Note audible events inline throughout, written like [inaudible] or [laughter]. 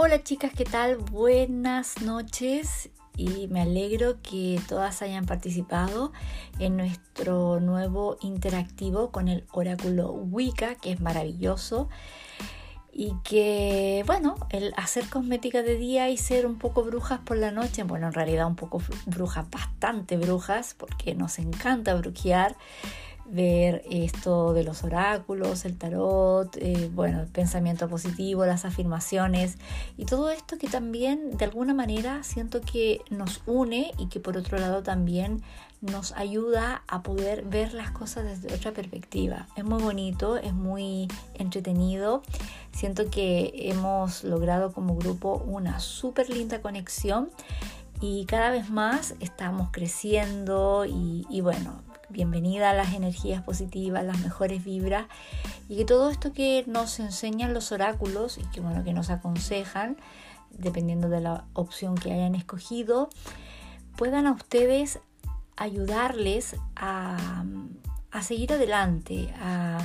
Hola chicas, ¿qué tal? Buenas noches y me alegro que todas hayan participado en nuestro nuevo interactivo con el oráculo Wicca, que es maravilloso. Y que, bueno, el hacer cosmética de día y ser un poco brujas por la noche, bueno, en realidad un poco brujas, bastante brujas, porque nos encanta brujear ver esto de los oráculos, el tarot, eh, bueno, el pensamiento positivo, las afirmaciones y todo esto que también de alguna manera siento que nos une y que por otro lado también nos ayuda a poder ver las cosas desde otra perspectiva. Es muy bonito, es muy entretenido. Siento que hemos logrado como grupo una súper linda conexión y cada vez más estamos creciendo y, y bueno, bienvenida a las energías positivas, las mejores vibras y que todo esto que nos enseñan los oráculos y que bueno que nos aconsejan dependiendo de la opción que hayan escogido puedan a ustedes ayudarles a, seguir adelante, a,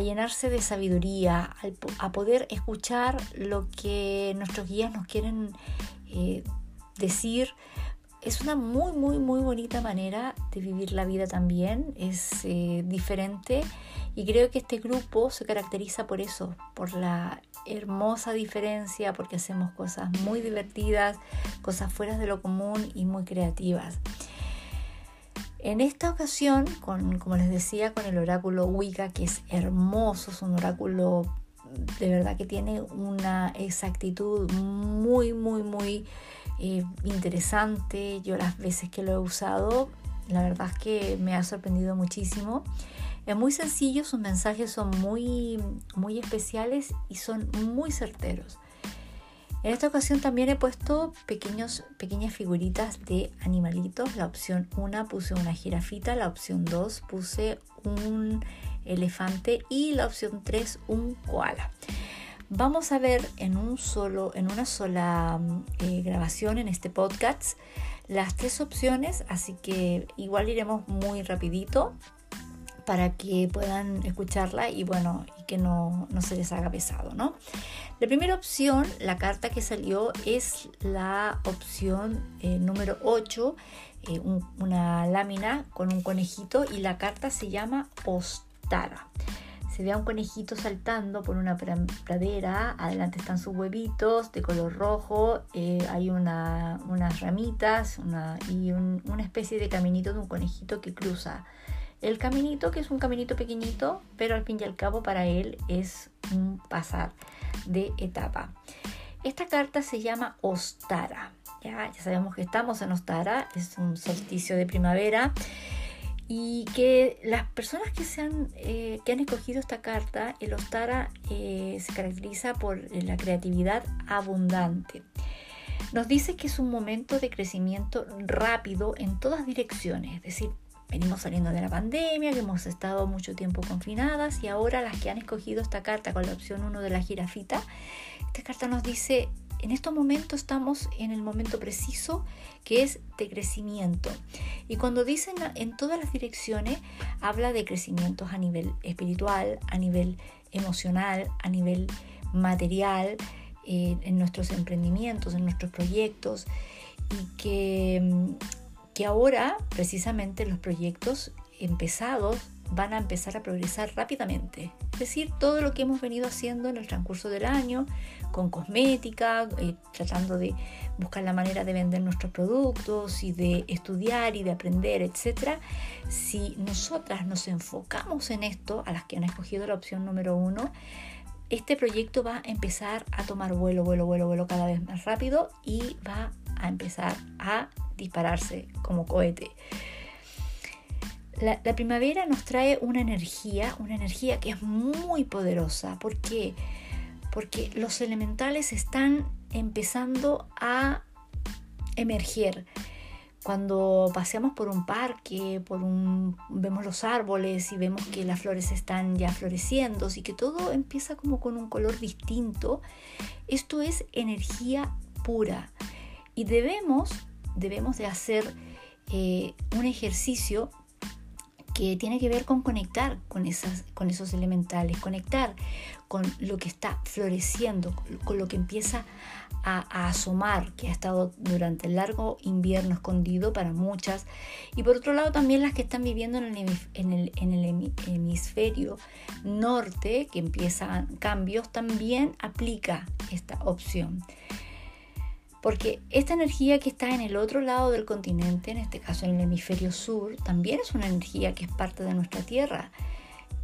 llenarse de sabiduría, a, poder escuchar lo que nuestros guías nos quieren eh, decir es una muy, muy, muy bonita manera de vivir la vida también. Es eh, diferente y creo que este grupo se caracteriza por eso, por la hermosa diferencia, porque hacemos cosas muy divertidas, cosas fuera de lo común y muy creativas. En esta ocasión, con, como les decía, con el oráculo Wicca, que es hermoso, es un oráculo de verdad que tiene una exactitud muy, muy, muy interesante. Yo las veces que lo he usado, la verdad es que me ha sorprendido muchísimo. Es muy sencillo, sus mensajes son muy, muy especiales y son muy certeros. En esta ocasión también he puesto pequeños, pequeñas figuritas de animalitos. La opción 1 puse una jirafita, la opción 2 puse un elefante y la opción 3 un koala. Vamos a ver en, un solo, en una sola eh, grabación en este podcast las tres opciones, así que igual iremos muy rapidito para que puedan escucharla y bueno, y que no, se les haga pesado, ¿no? La primera opción, la carta que salió es la opción eh, número 8, eh, una lámina con un conejito y la carta se llama Ostara se ve a un conejito saltando por una pradera, adelante están sus huevitos de color rojo, eh, hay unas ramitas y una especie de caminito de un conejito que cruza el caminito, que es un caminito pequeñito, pero al fin y al cabo para él es un pasar de etapa. Esta carta se llama Ostara. Ya, ya sabemos que estamos en Ostara, es un solsticio de primavera y que las personas que, se han, eh, que han escogido esta carta, el Ostara eh, se caracteriza por eh, la creatividad abundante. Nos dice que es un momento de crecimiento rápido en todas direcciones, es decir, venimos saliendo de la pandemia, que hemos estado mucho tiempo confinadas y ahora las que han escogido esta carta con la opción 1 de la jirafita, esta carta nos dice en estos momentos estamos en el momento preciso que es de crecimiento. Y cuando dicen en todas las direcciones, habla de crecimientos a nivel espiritual, a nivel emocional, a nivel material, eh, en nuestros emprendimientos, en nuestros proyectos. Y que, mm, que ahora precisamente los proyectos empezados van a empezar a progresar rápidamente. Es decir, todo lo que hemos venido haciendo en el transcurso del año, con cosmética, eh, tratando de buscar la manera de vender nuestros productos y de estudiar y de aprender, etc. Si nosotras nos enfocamos en esto, a las que han escogido la opción número uno, este proyecto va a empezar a tomar vuelo, vuelo, vuelo, vuelo cada vez más rápido y va a empezar a dispararse como cohete. La, primavera nos trae una energía, una energía que es muy poderosa. ¿Por qué? Porque los elementales están empezando a emerger. Cuando paseamos por un parque, por un, vemos los árboles y vemos que las flores están ya floreciendo y que todo empieza como con un color distinto, esto es energía pura. Y debemos, debemos de hacer eh, un ejercicio que tiene que ver con conectar con, esas, con esos elementales, conectar con lo que está floreciendo, con lo que empieza a, asomar, que ha estado durante el largo invierno escondido para muchas, y por otro lado también las que están viviendo en el, en el, en el hemisferio norte, que empiezan cambios, también aplica esta opción. Porque esta energía que está en el otro lado del continente, en este caso en el hemisferio sur, también es una energía que es parte de nuestra Tierra.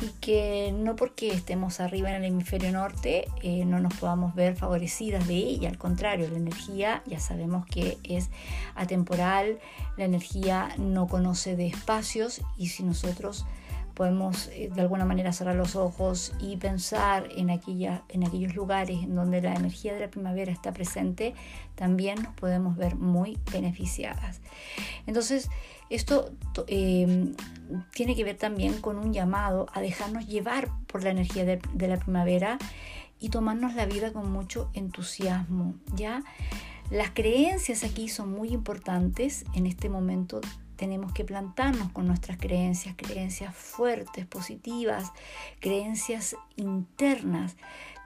Y que no porque estemos arriba en el hemisferio norte eh, no nos podamos ver favorecidas de ella, al contrario, la energía ya sabemos que es atemporal, la energía no conoce de espacios y si nosotros podemos eh, de alguna manera cerrar los ojos y pensar en, aquella, en aquellos lugares en donde la energía de la primavera está presente, también nos podemos ver muy beneficiadas. Entonces, esto eh, tiene que ver también con un llamado a dejarnos llevar por la energía de, de la primavera y tomarnos la vida con mucho entusiasmo, ¿ya? Las creencias aquí son muy importantes en este momento tenemos que plantarnos con nuestras creencias, creencias fuertes, positivas, creencias internas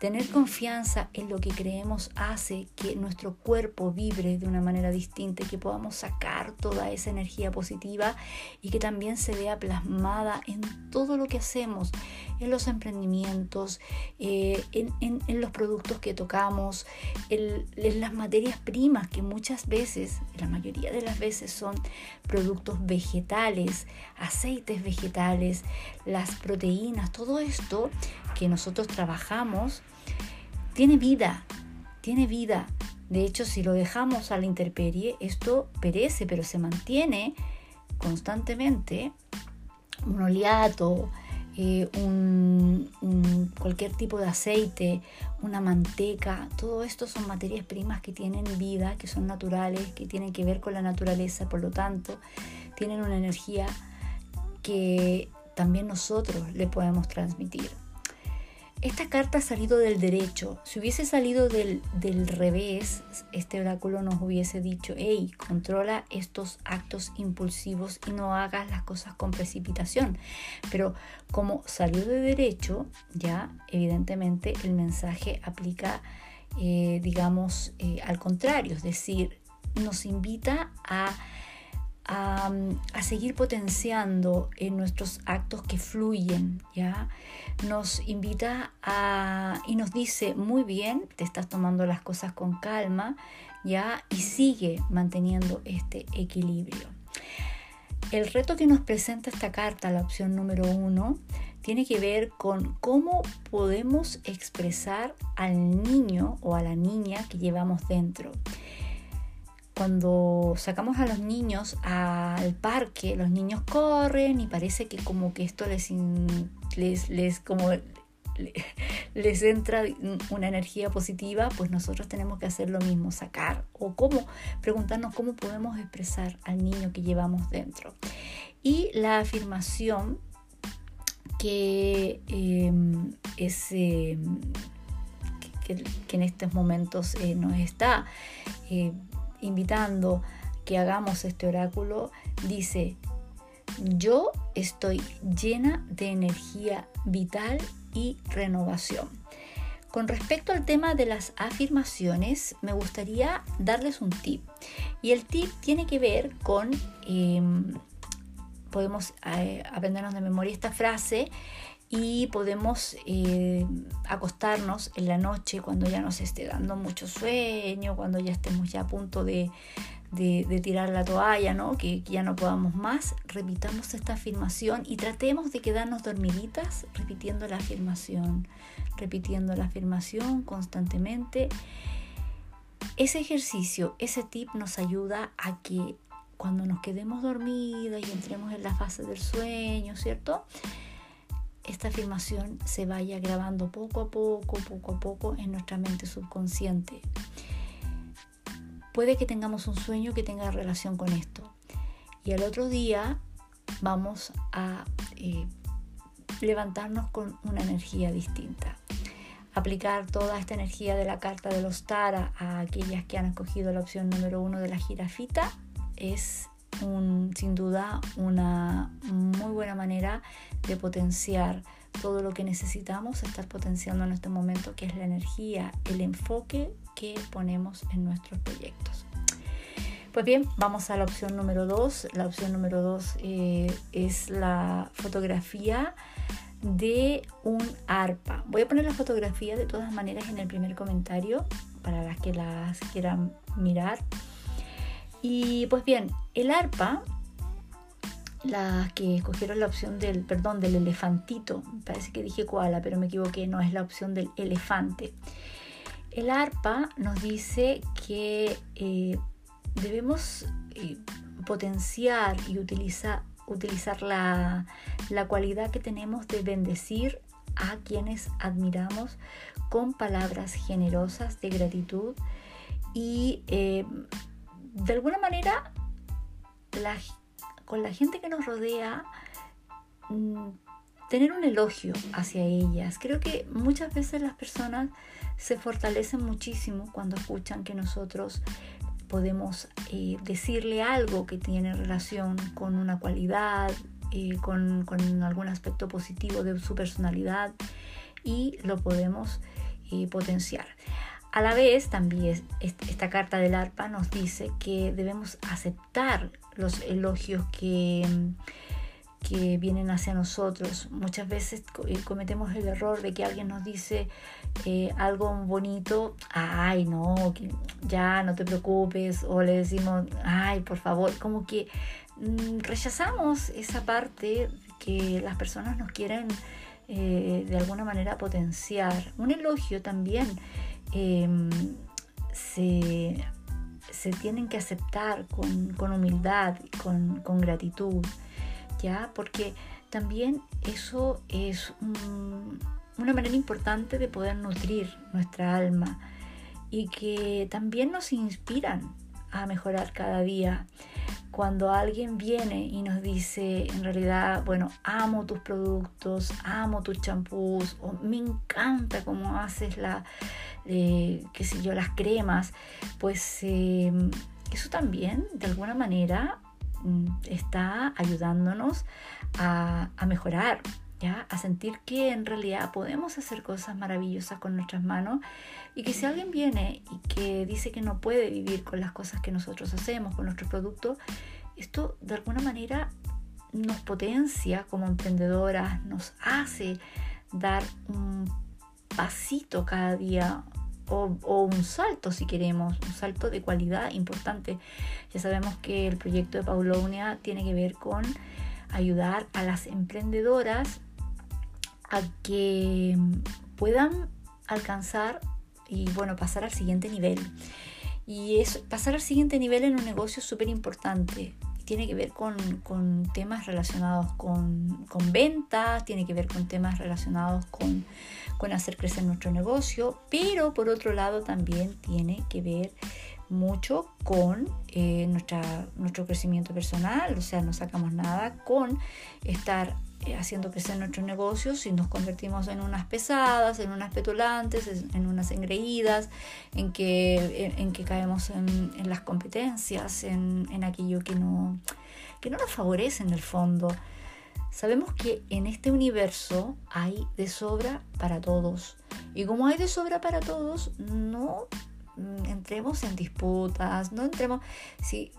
Tener confianza en lo que creemos hace que nuestro cuerpo vibre de una manera distinta y que podamos sacar toda esa energía positiva y que también se vea plasmada en todo lo que hacemos, en los emprendimientos, eh, en, los productos que tocamos, en, en las materias primas que muchas veces, la mayoría de las veces son productos vegetales, aceites vegetales, las proteínas, todo esto que nosotros trabajamos tiene vida, tiene vida. De hecho, si lo dejamos a la intemperie, esto perece, pero se mantiene constantemente un oleato, eh, un, cualquier tipo de aceite, una manteca, todo esto son materias primas que tienen vida, que son naturales, que tienen que ver con la naturaleza, por lo tanto, tienen una energía que también nosotros le podemos transmitir. Esta carta ha salido del derecho. Si hubiese salido del, revés, este oráculo nos hubiese dicho, hey, controla estos actos impulsivos y no hagas las cosas con precipitación. Pero como salió de derecho, ya evidentemente el mensaje aplica, eh, digamos, eh, al contrario, es decir, nos invita a a, seguir potenciando en nuestros actos que fluyen, ¿ya? Nos invita a, y nos dice, muy bien, te estás tomando las cosas con calma, ¿ya? Y sigue manteniendo este equilibrio. El reto que nos presenta esta carta, la opción número uno, tiene que ver con cómo podemos expresar al niño o a la niña que llevamos dentro cuando sacamos a los niños al parque, los niños corren y parece que como que esto les, les, como les entra una energía positiva, pues nosotros tenemos que hacer lo mismo, sacar o cómo, preguntarnos cómo podemos expresar al niño que llevamos dentro. Y la afirmación que. Em, que, en estos momentos eh, nos está eh, invitando que hagamos este oráculo, dice, yo estoy llena de energía vital y renovación. Con respecto al tema de las afirmaciones, me gustaría darles un tip. Y el tip tiene que ver con, em, podemos eh, aprendernos de memoria esta frase y podemos eh, acostarnos en la noche cuando ya nos esté dando mucho sueño, cuando ya estemos ya a punto de, tirar la toalla, ¿no? que, ya no podamos más, repitamos esta afirmación y tratemos de quedarnos dormiditas repitiendo la afirmación, repitiendo la afirmación constantemente. Ese ejercicio, ese tip nos ayuda a que cuando nos quedemos dormidas y entremos en la fase del sueño, ¿cierto? Esta afirmación se vaya grabando poco a poco, poco a poco en nuestra mente subconsciente. Puede que tengamos un sueño que tenga relación con esto. Y al otro día vamos a eh, levantarnos con una energía distinta. Aplicar toda esta energía de la carta de los Tara a aquellas que han escogido la opción número uno de la jirafita es un, sin duda una muy buena manera de potenciar todo lo que necesitamos estar potenciando en este momento, que es la energía, el enfoque que ponemos en nuestros proyectos. Pues bien, vamos a la opción número 2. La opción número 2 eh, es la fotografía de un arpa. Voy a poner la fotografía de todas maneras en el primer comentario para las que las quieran mirar. Y pues bien, el arpa, las que escogieron la opción del, perdón, del elefantito, parece que dije koala, pero me equivoqué, no es la opción del elefante. El arpa nos dice que eh, debemos eh, potenciar y utilizar, utilizar la, cualidad que tenemos de bendecir a quienes admiramos con palabras generosas de gratitud y eh, de alguna manera con la gente que nos rodea mm, tener un elogio hacia ellas. Creo que muchas veces las personas se fortalecen muchísimo cuando escuchan que nosotros podemos eh, decirle algo que tiene relación con una cualidad, eh, con, algún aspecto positivo de su personalidad y lo podemos eh, potenciar. A la vez, también esta carta del arpa nos dice que debemos aceptar los elogios que que vienen hacia nosotros. Muchas veces eh, cometemos el error de que alguien nos dice eh, algo bonito, ay no, ya no te preocupes, o le decimos, ay por favor, como que mm, rechazamos esa parte que las personas nos quieren eh, de alguna manera potenciar. Un elogio también em, se, se, tienen que aceptar con, con humildad, con, con gratitud. ¿ya? Porque también eso es una manera importante de poder nutrir nuestra alma y que también nos inspiran a mejorar cada día. Cuando alguien viene y nos dice, en realidad, bueno, amo tus productos, amo tus champús, o me encanta cómo haces la, eh, qué sé yo, las cremas, pues eh, eso también, de alguna manera, Mm, está ayudándonos a, mejorar, ¿ya? a sentir que en realidad podemos hacer cosas maravillosas con nuestras manos y que si alguien viene y que dice que no puede vivir con las cosas que nosotros hacemos, con nuestros productos, esto de alguna manera nos potencia como emprendedoras, nos hace dar un pasito cada día o, un salto si queremos, un salto de cualidad importante. Ya sabemos que el proyecto de Paulonia tiene que ver con ayudar a las emprendedoras a que puedan alcanzar y bueno, pasar al siguiente nivel. Y es pasar al siguiente nivel en un negocio súper importante tiene que ver con, temas relacionados con, ventas, tiene que ver con temas relacionados con, hacer crecer nuestro negocio, pero por otro lado también tiene que ver mucho con eh, nuestra, nuestro crecimiento personal, o sea, no sacamos nada con estar haciendo crecer nuestros negocios y nos convertimos en unas pesadas, en unas petulantes, en unas engreídas, en que, en, que caemos en, las competencias, en, aquello que no, que no nos favorece en el fondo. Sabemos que en este universo hay de sobra para todos. Y como hay de sobra para todos, no mm, entremos en disputas, no entremos... Si,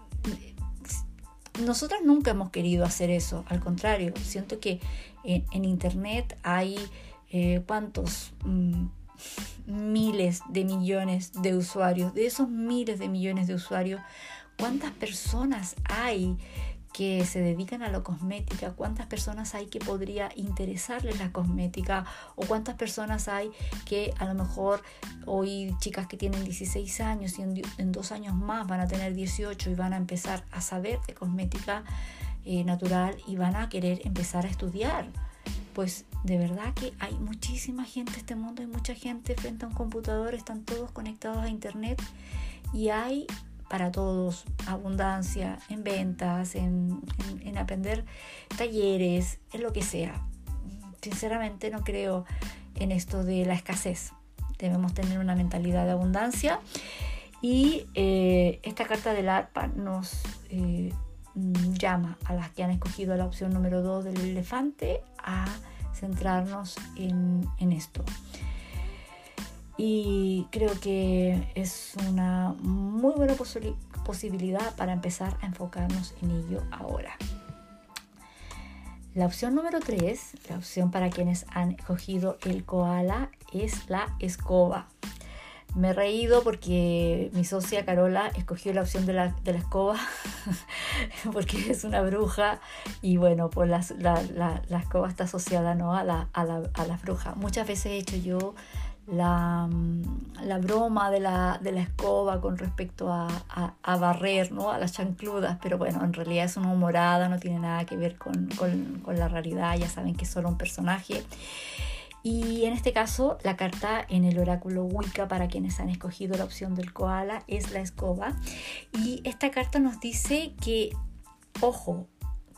nosotros nunca hemos querido hacer eso, al contrario, siento que en, Internet hay eh, cuántos mm, miles de millones de usuarios, de esos miles de millones de usuarios, cuántas personas hay que se dedican a la cosmética, cuántas personas hay que podría interesarles la cosmética o cuántas personas hay que a lo mejor hoy chicas que tienen 16 años y en, dos años más van a tener 18 y van a empezar a saber de cosmética eh, natural y van a querer empezar a estudiar. Pues de verdad que hay muchísima gente en este mundo, hay mucha gente frente a un computador, están todos conectados a internet y hay para todos, abundancia en ventas, en, aprender talleres, en lo que sea. Sinceramente no creo en esto de la escasez. Debemos tener una mentalidad de abundancia y eh, esta carta del ARPA nos, eh, llama a las que han escogido la opción número 2 del elefante a centrarnos en, en esto. Y creo que es una muy buena posibilidad para empezar a enfocarnos en ello ahora. La opción número 3, la opción para quienes han escogido el koala, es la escoba. Me he reído porque mi socia Carola escogió la opción de la, escoba [laughs] porque es una bruja y bueno, pues la, la, escoba está asociada ¿no? a, la, a, la, bruja. Muchas veces he hecho yo la, la broma de la, de la, escoba con respecto a, a, barrer, ¿no? a las chancludas, pero bueno, en realidad es una humorada, no tiene nada que ver con, con, con la realidad, ya saben que es solo un personaje. Y en este caso, la carta en el oráculo Wicca para quienes han escogido la opción del koala es la escoba. Y esta carta nos dice que, ojo,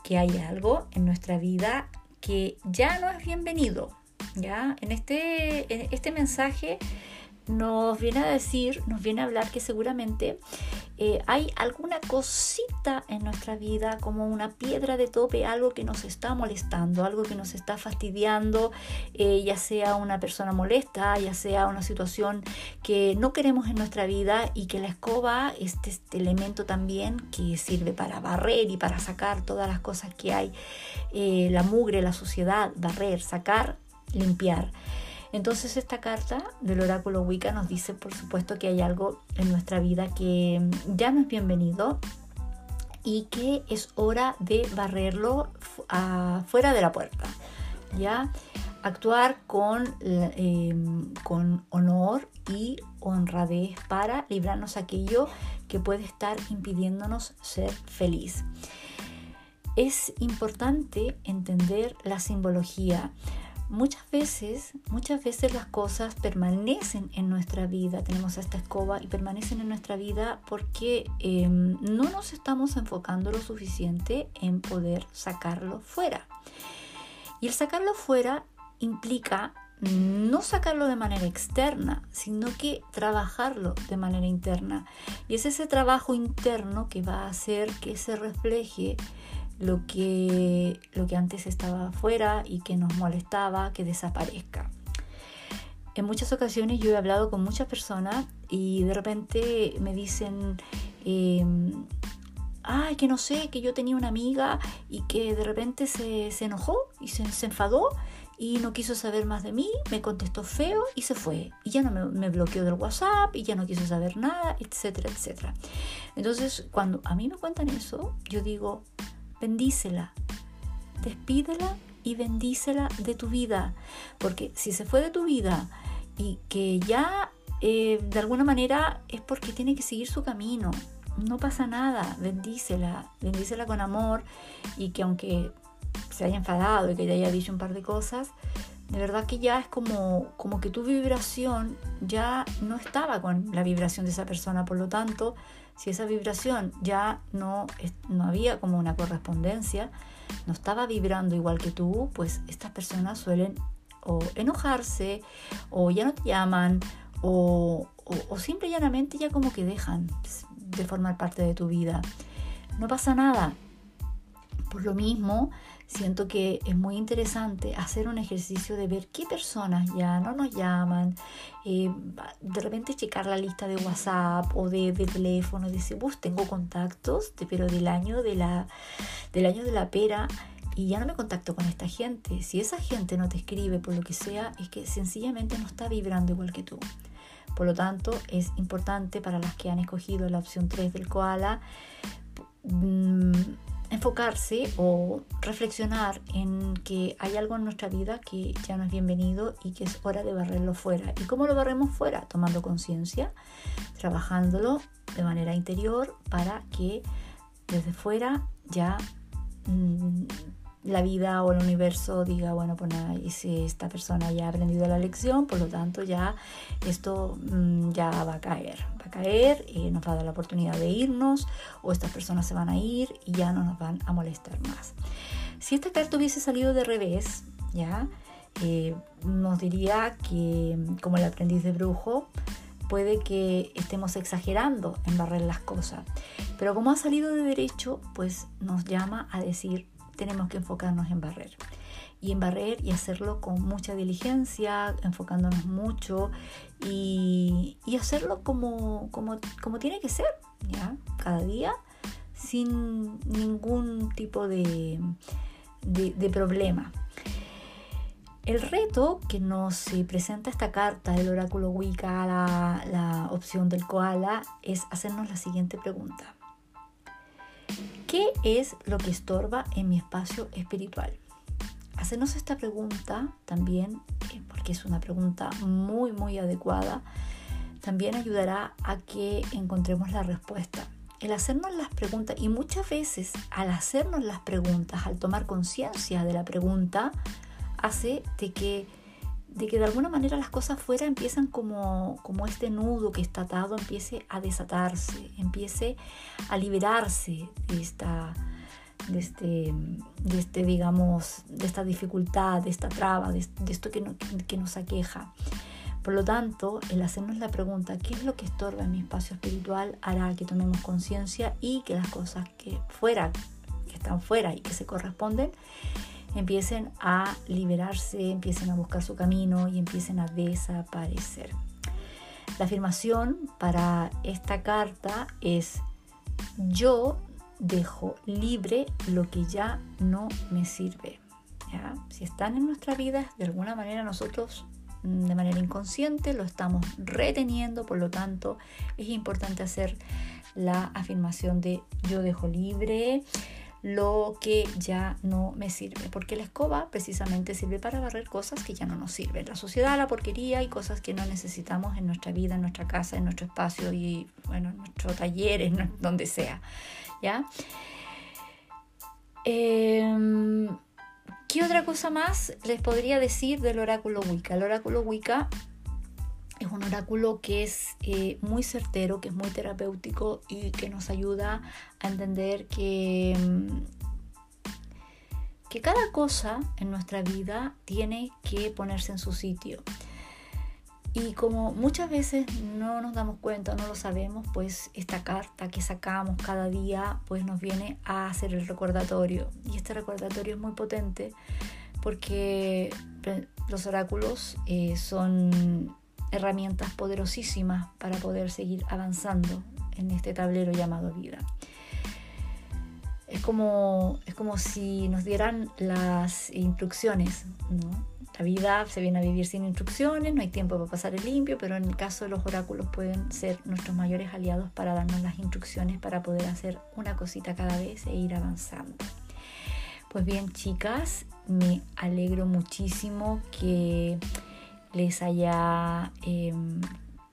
que hay algo en nuestra vida que ya no es bienvenido. ¿Ya? En, este, en este mensaje nos viene a decir, nos viene a hablar que seguramente eh, hay alguna cosita en nuestra vida como una piedra de tope, algo que nos está molestando, algo que nos está fastidiando, eh, ya sea una persona molesta, ya sea una situación que no queremos en nuestra vida y que la escoba, este, este elemento también que sirve para barrer y para sacar todas las cosas que hay, eh, la mugre, la suciedad, barrer, sacar, limpiar. Entonces esta carta del oráculo Wicca nos dice, por supuesto, que hay algo en nuestra vida que ya no es bienvenido y que es hora de barrerlo fuera de la puerta. ¿ya? Actuar con, em, con honor y honradez para librarnos aquello que puede estar impidiéndonos ser feliz. Es importante entender la simbología muchas veces, muchas veces las cosas permanecen en nuestra vida, tenemos esta escoba y permanecen en nuestra vida porque em, no nos estamos enfocando lo suficiente en poder sacarlo fuera. Y el sacarlo fuera implica no sacarlo de manera externa, sino que trabajarlo de manera interna. Y es ese trabajo interno que va a hacer que se refleje lo que, lo que antes estaba afuera y que nos molestaba, que desaparezca. En muchas ocasiones yo he hablado con muchas personas y de repente me dicen, em, ay, que no sé, que yo tenía una amiga y que de repente se, enojó y se, enfadó y no quiso saber más de mí, me contestó feo y se fue. Y ya no me, me, bloqueó del WhatsApp y ya no quiso saber nada, etcétera, etcétera. Entonces, cuando a mí me cuentan eso, yo digo, bendícela, despídela y bendícela de tu vida, porque si se fue de tu vida y que ya eh, de alguna manera es porque tiene que seguir su camino, no pasa nada, bendícela, bendícela con amor y que aunque se haya enfadado y que te haya dicho un par de cosas, de verdad que ya es como, como que tu vibración ya no estaba con la vibración de esa persona, por lo tanto, si esa vibración ya no, no había como una correspondencia, no estaba vibrando igual que tú, pues estas personas suelen o enojarse o ya no te llaman o, o, o simple y llanamente ya como que dejan de formar parte de tu vida. No pasa nada. Por lo mismo, siento que es muy interesante hacer un ejercicio de ver qué personas ya no nos llaman, eh, de repente checar la lista de WhatsApp o de, teléfono y decir, pues tengo contactos, pero del año de, la, del año de la pera y ya no me contacto con esta gente. Si esa gente no te escribe por lo que sea, es que sencillamente no está vibrando igual que tú. Por lo tanto, es importante para las que han escogido la opción 3 del koala enfocarse o reflexionar en que hay algo en nuestra vida que ya no es bienvenido y que es hora de barrerlo fuera. ¿Y cómo lo barremos fuera? Tomando conciencia, trabajándolo de manera interior para que desde fuera ya mm, la vida o el universo diga, bueno, pues nada, si esta persona ya ha aprendido la lección, por lo tanto ya esto mm, ya va a caer, caer, y nos va a dar la oportunidad de irnos o estas personas se van a ir y ya no nos van a molestar más. Si esta carta hubiese salido de revés, ya, eh, nos diría que como el aprendiz de brujo, puede que estemos exagerando en barrer las cosas. Pero como ha salido de derecho, pues nos llama a decir, tenemos que enfocarnos en barrer. Y en barrer y hacerlo con mucha diligencia, enfocándonos mucho y, hacerlo como, como, como, tiene que ser. Cada día, sin ningún tipo de, de problema. El reto que nos presenta esta carta del oráculo Wicca, la, la opción del koala, es hacernos la siguiente pregunta. ¿Qué es lo que estorba en mi espacio espiritual? Hacernos esta pregunta también, porque es una pregunta muy, muy adecuada, también ayudará a que encontremos la respuesta. El hacernos las preguntas, y muchas veces al hacernos las preguntas, al tomar conciencia de la pregunta, hace de que, de que de alguna manera las cosas fuera empiezan como, como este nudo que está atado empiece a desatarse, empiece a liberarse de esta, de este, de este digamos, de esta dificultad, de esta traba, de, esto que, que nos aqueja. Por lo tanto, el hacernos la pregunta, ¿qué es lo que estorba en mi espacio espiritual? hará que tomemos conciencia y que las cosas que fuera, que están fuera y que se corresponden, empiecen a liberarse, empiecen a buscar su camino y empiecen a desaparecer. La afirmación para esta carta es yo dejo libre lo que ya no me sirve. Si están en nuestra vida, de alguna manera nosotros mm, de manera inconsciente lo estamos reteniendo, por lo tanto es importante hacer la afirmación de yo dejo libre lo que ya no me sirve, porque la escoba precisamente sirve para barrer cosas que ya no nos sirven, la sociedad, la porquería y cosas que no necesitamos en nuestra vida, en nuestra casa, en nuestro espacio y bueno, en nuestro taller, en [laughs] donde sea, Em, ¿Qué otra cosa más les podría decir del oráculo Wicca? El oráculo Wicca es un oráculo que es eh, muy certero, que es muy terapéutico y que nos ayuda a entender que, mm, que cada cosa en nuestra vida tiene que ponerse en su sitio. Y como muchas veces no nos damos cuenta, no lo sabemos, pues esta carta que sacamos cada día pues nos viene a hacer el recordatorio. Y este recordatorio es muy potente porque los oráculos eh, son herramientas poderosísimas para poder seguir avanzando en este tablero llamado vida. Es como, es como si nos dieran las instrucciones, La vida se viene a vivir sin instrucciones, no hay tiempo para pasar el limpio, pero en el caso de los oráculos pueden ser nuestros mayores aliados para darnos las instrucciones para poder hacer una cosita cada vez e ir avanzando. Pues bien, chicas, me alegro muchísimo que les haya em,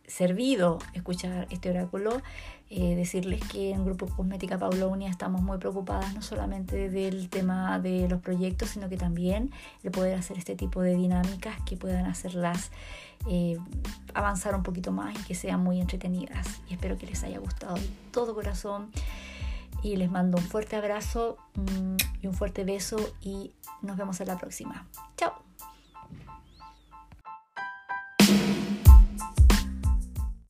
servido escuchar este oráculo. Eh, decirles que en Grupo Cosmética Paulonia estamos muy preocupadas no solamente del tema de los proyectos, sino que también de poder hacer este tipo de dinámicas que puedan hacerlas eh, avanzar un poquito más y que sean muy entretenidas. Y espero que les haya gustado de todo corazón. Y les mando un fuerte abrazo mm, y un fuerte beso y nos vemos en la próxima. Chao.